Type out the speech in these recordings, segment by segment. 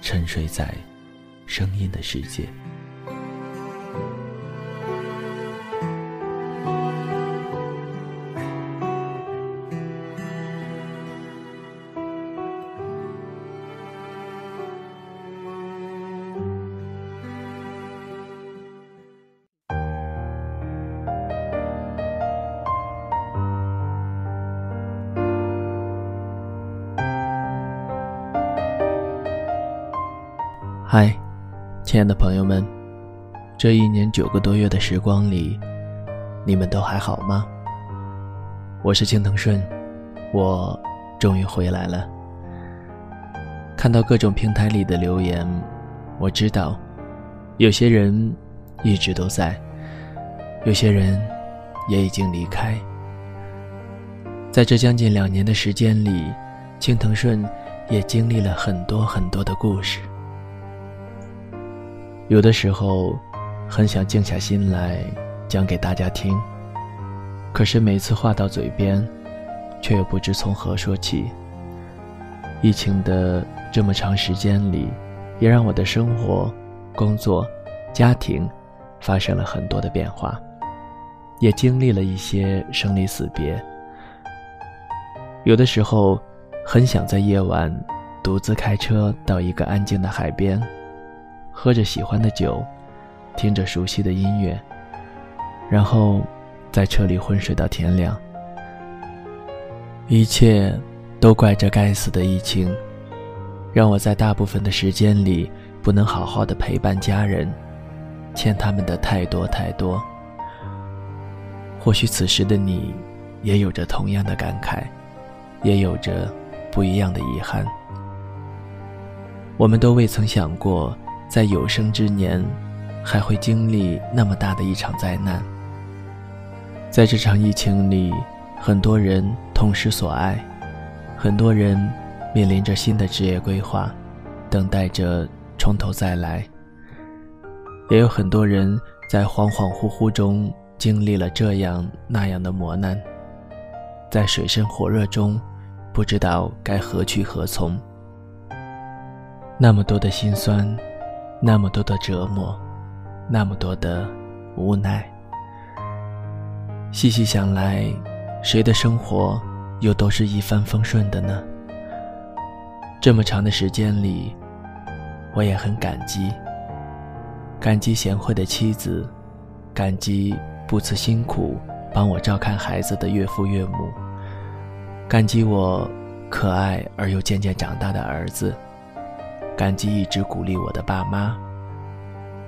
沉睡在声音的世界。亲爱的朋友们，这一年九个多月的时光里，你们都还好吗？我是青藤顺，我终于回来了。看到各种平台里的留言，我知道，有些人一直都在，有些人也已经离开。在这将近两年的时间里，青藤顺也经历了很多很多的故事。有的时候，很想静下心来讲给大家听。可是每次话到嘴边，却又不知从何说起。疫情的这么长时间里，也让我的生活、工作、家庭发生了很多的变化，也经历了一些生离死别。有的时候，很想在夜晚独自开车到一个安静的海边。喝着喜欢的酒，听着熟悉的音乐，然后在车里昏睡到天亮。一切都怪这该死的疫情，让我在大部分的时间里不能好好的陪伴家人，欠他们的太多太多。或许此时的你，也有着同样的感慨，也有着不一样的遗憾。我们都未曾想过。在有生之年，还会经历那么大的一场灾难。在这场疫情里，很多人痛失所爱，很多人面临着新的职业规划，等待着从头再来。也有很多人在恍恍惚惚中经历了这样那样的磨难，在水深火热中，不知道该何去何从。那么多的心酸。那么多的折磨，那么多的无奈。细细想来，谁的生活又都是一帆风顺的呢？这么长的时间里，我也很感激，感激贤惠的妻子，感激不辞辛苦帮我照看孩子的岳父岳母，感激我可爱而又渐渐长大的儿子。感激一直鼓励我的爸妈，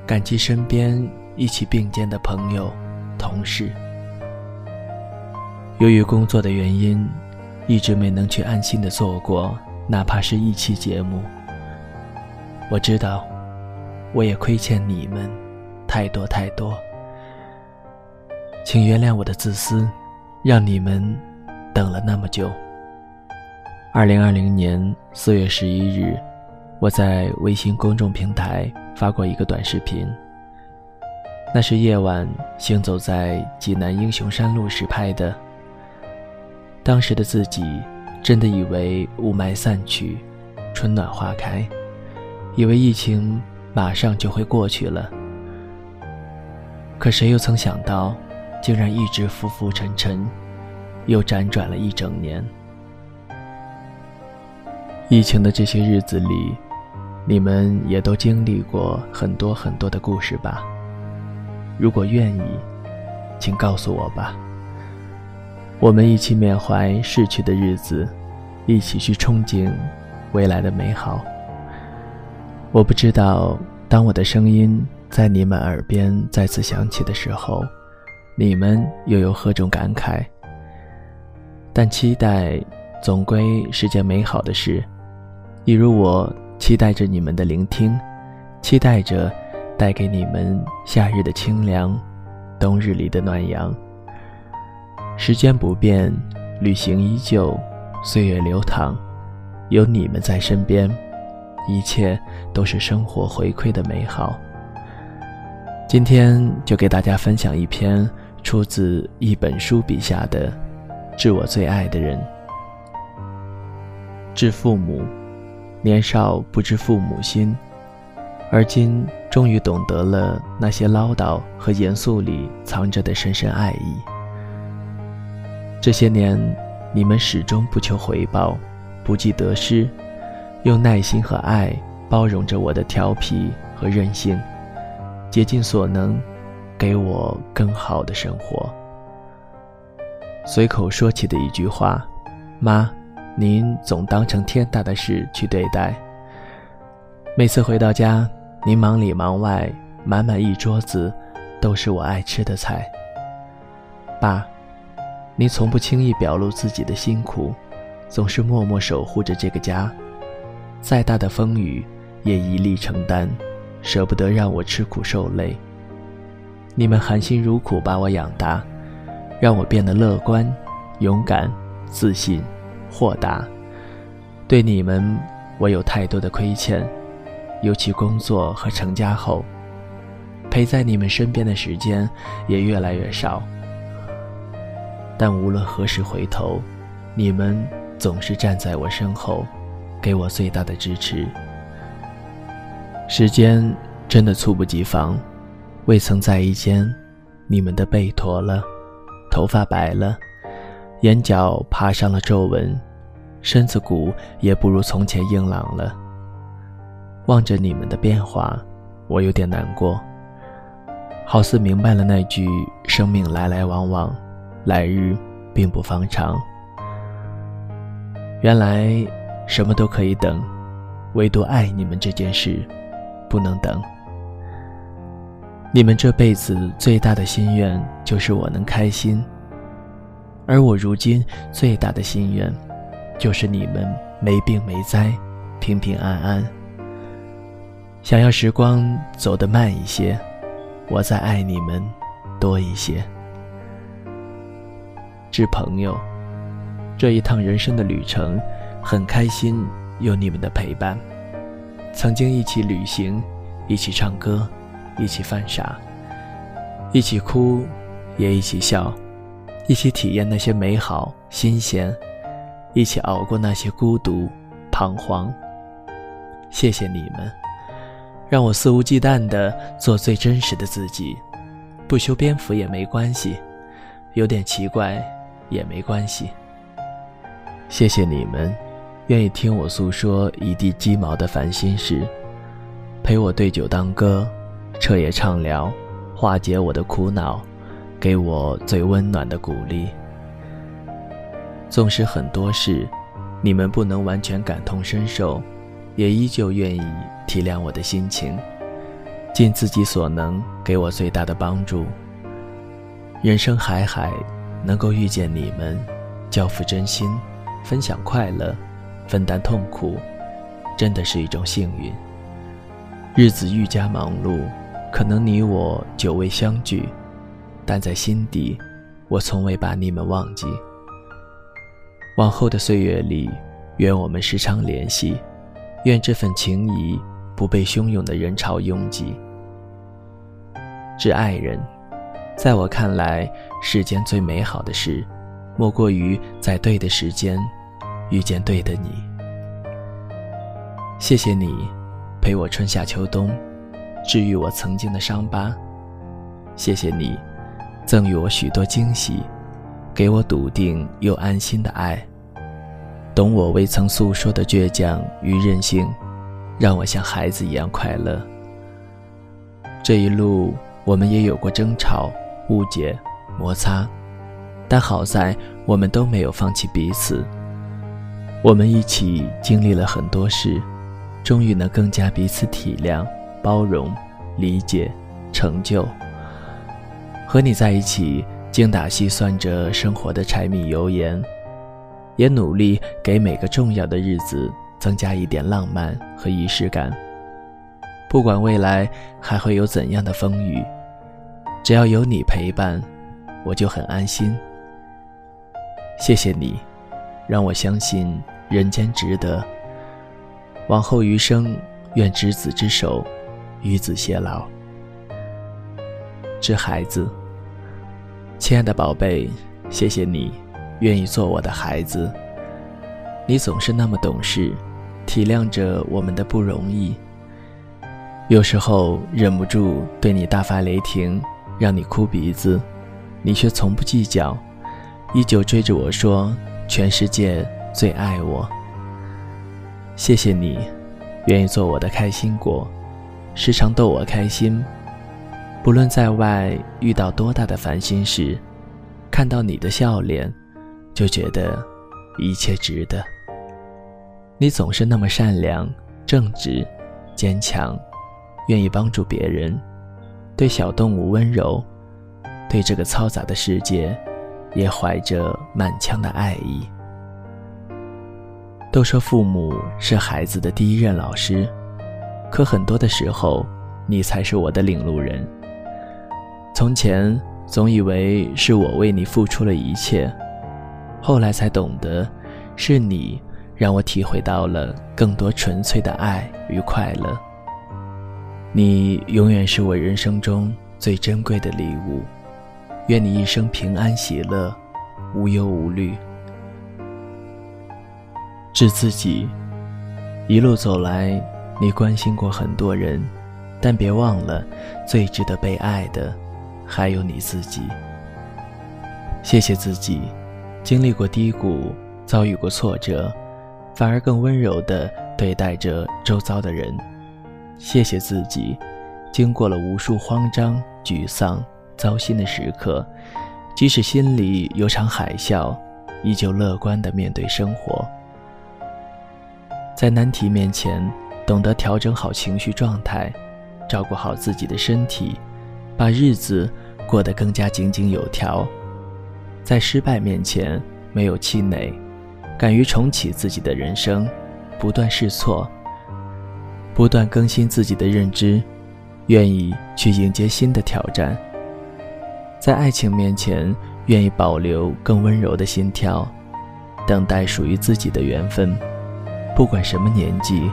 感激身边一起并肩的朋友、同事。由于工作的原因，一直没能去安心的做过哪怕是一期节目。我知道，我也亏欠你们太多太多，请原谅我的自私，让你们等了那么久。二零二零年四月十一日。我在微信公众平台发过一个短视频，那是夜晚行走在济南英雄山路时拍的。当时的自己真的以为雾霾散去，春暖花开，以为疫情马上就会过去了。可谁又曾想到，竟然一直浮浮沉沉，又辗转了一整年。疫情的这些日子里。你们也都经历过很多很多的故事吧？如果愿意，请告诉我吧。我们一起缅怀逝去的日子，一起去憧憬未来的美好。我不知道，当我的声音在你们耳边再次响起的时候，你们又有何种感慨？但期待，总归是件美好的事。一如我期待着你们的聆听，期待着带给你们夏日的清凉，冬日里的暖阳。时间不变，旅行依旧，岁月流淌，有你们在身边。一切都是生活回馈的美好。今天就给大家分享一篇出自一本书笔下的《致我最爱的人》。致父母，年少不知父母心，而今终于懂得了那些唠叨和严肃里藏着的深深爱意。这些年，你们始终不求回报，不计得失。用耐心和爱包容着我的调皮和任性，竭尽所能，给我更好的生活。随口说起的一句话：“妈，您总当成天大的事去对待。”每次回到家，您忙里忙外，满满一桌子都是我爱吃的菜。爸，您从不轻易表露自己的辛苦，总是默默守护着这个家。再大的风雨，也一力承担，舍不得让我吃苦受累。你们含辛茹苦把我养大，让我变得乐观、勇敢、自信、豁达。对你们，我有太多的亏欠，尤其工作和成家后，陪在你们身边的时间也越来越少。但无论何时回头，你们总是站在我身后。给我最大的支持。时间真的猝不及防，未曾在意间，你们的背驼了，头发白了，眼角爬上了皱纹，身子骨也不如从前硬朗了。望着你们的变化，我有点难过，好似明白了那句“生命来来往往，来日并不方长”。原来。什么都可以等，唯独爱你们这件事，不能等。你们这辈子最大的心愿就是我能开心，而我如今最大的心愿，就是你们没病没灾，平平安安。想要时光走得慢一些，我再爱你们多一些。致朋友，这一趟人生的旅程。很开心有你们的陪伴，曾经一起旅行，一起唱歌，一起犯傻，一起哭，也一起笑，一起体验那些美好新鲜，一起熬过那些孤独彷徨。谢谢你们，让我肆无忌惮地做最真实的自己，不修边幅也没关系，有点奇怪也没关系。谢谢你们。愿意听我诉说一地鸡毛的烦心事，陪我对酒当歌，彻夜畅聊，化解我的苦恼，给我最温暖的鼓励。纵使很多事，你们不能完全感同身受，也依旧愿意体谅我的心情，尽自己所能给我最大的帮助。人生海海，能够遇见你们，交付真心，分享快乐。分担痛苦，真的是一种幸运。日子愈加忙碌，可能你我久未相聚，但在心底，我从未把你们忘记。往后的岁月里，愿我们时常联系，愿这份情谊不被汹涌的人潮拥挤。致爱人，在我看来，世间最美好的事，莫过于在对的时间。遇见对的你，谢谢你陪我春夏秋冬，治愈我曾经的伤疤。谢谢你赠予我许多惊喜，给我笃定又安心的爱，懂我未曾诉说的倔强与任性，让我像孩子一样快乐。这一路，我们也有过争吵、误解、摩擦，但好在我们都没有放弃彼此。我们一起经历了很多事，终于能更加彼此体谅、包容、理解、成就。和你在一起，精打细算着生活的柴米油盐，也努力给每个重要的日子增加一点浪漫和仪式感。不管未来还会有怎样的风雨，只要有你陪伴，我就很安心。谢谢你，让我相信。人间值得。往后余生，愿执子之手，与子偕老。致孩子，亲爱的宝贝，谢谢你愿意做我的孩子。你总是那么懂事，体谅着我们的不容易。有时候忍不住对你大发雷霆，让你哭鼻子，你却从不计较，依旧追着我说全世界。最爱我，谢谢你，愿意做我的开心果，时常逗我开心。不论在外遇到多大的烦心事，看到你的笑脸，就觉得一切值得。你总是那么善良、正直、坚强，愿意帮助别人，对小动物温柔，对这个嘈杂的世界，也怀着满腔的爱意。都说父母是孩子的第一任老师，可很多的时候，你才是我的领路人。从前总以为是我为你付出了一切，后来才懂得，是你让我体会到了更多纯粹的爱与快乐。你永远是我人生中最珍贵的礼物，愿你一生平安喜乐，无忧无虑。致自己，一路走来，你关心过很多人，但别忘了，最值得被爱的，还有你自己。谢谢自己，经历过低谷，遭遇过挫折，反而更温柔地对待着周遭的人。谢谢自己，经过了无数慌张、沮丧、糟心的时刻，即使心里有场海啸，依旧乐观地面对生活。在难题面前，懂得调整好情绪状态，照顾好自己的身体，把日子过得更加井井有条。在失败面前没有气馁，敢于重启自己的人生，不断试错，不断更新自己的认知，愿意去迎接新的挑战。在爱情面前，愿意保留更温柔的心跳，等待属于自己的缘分。不管什么年纪，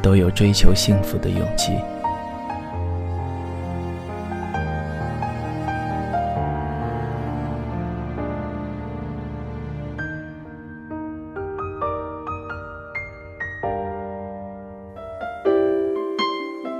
都有追求幸福的勇气。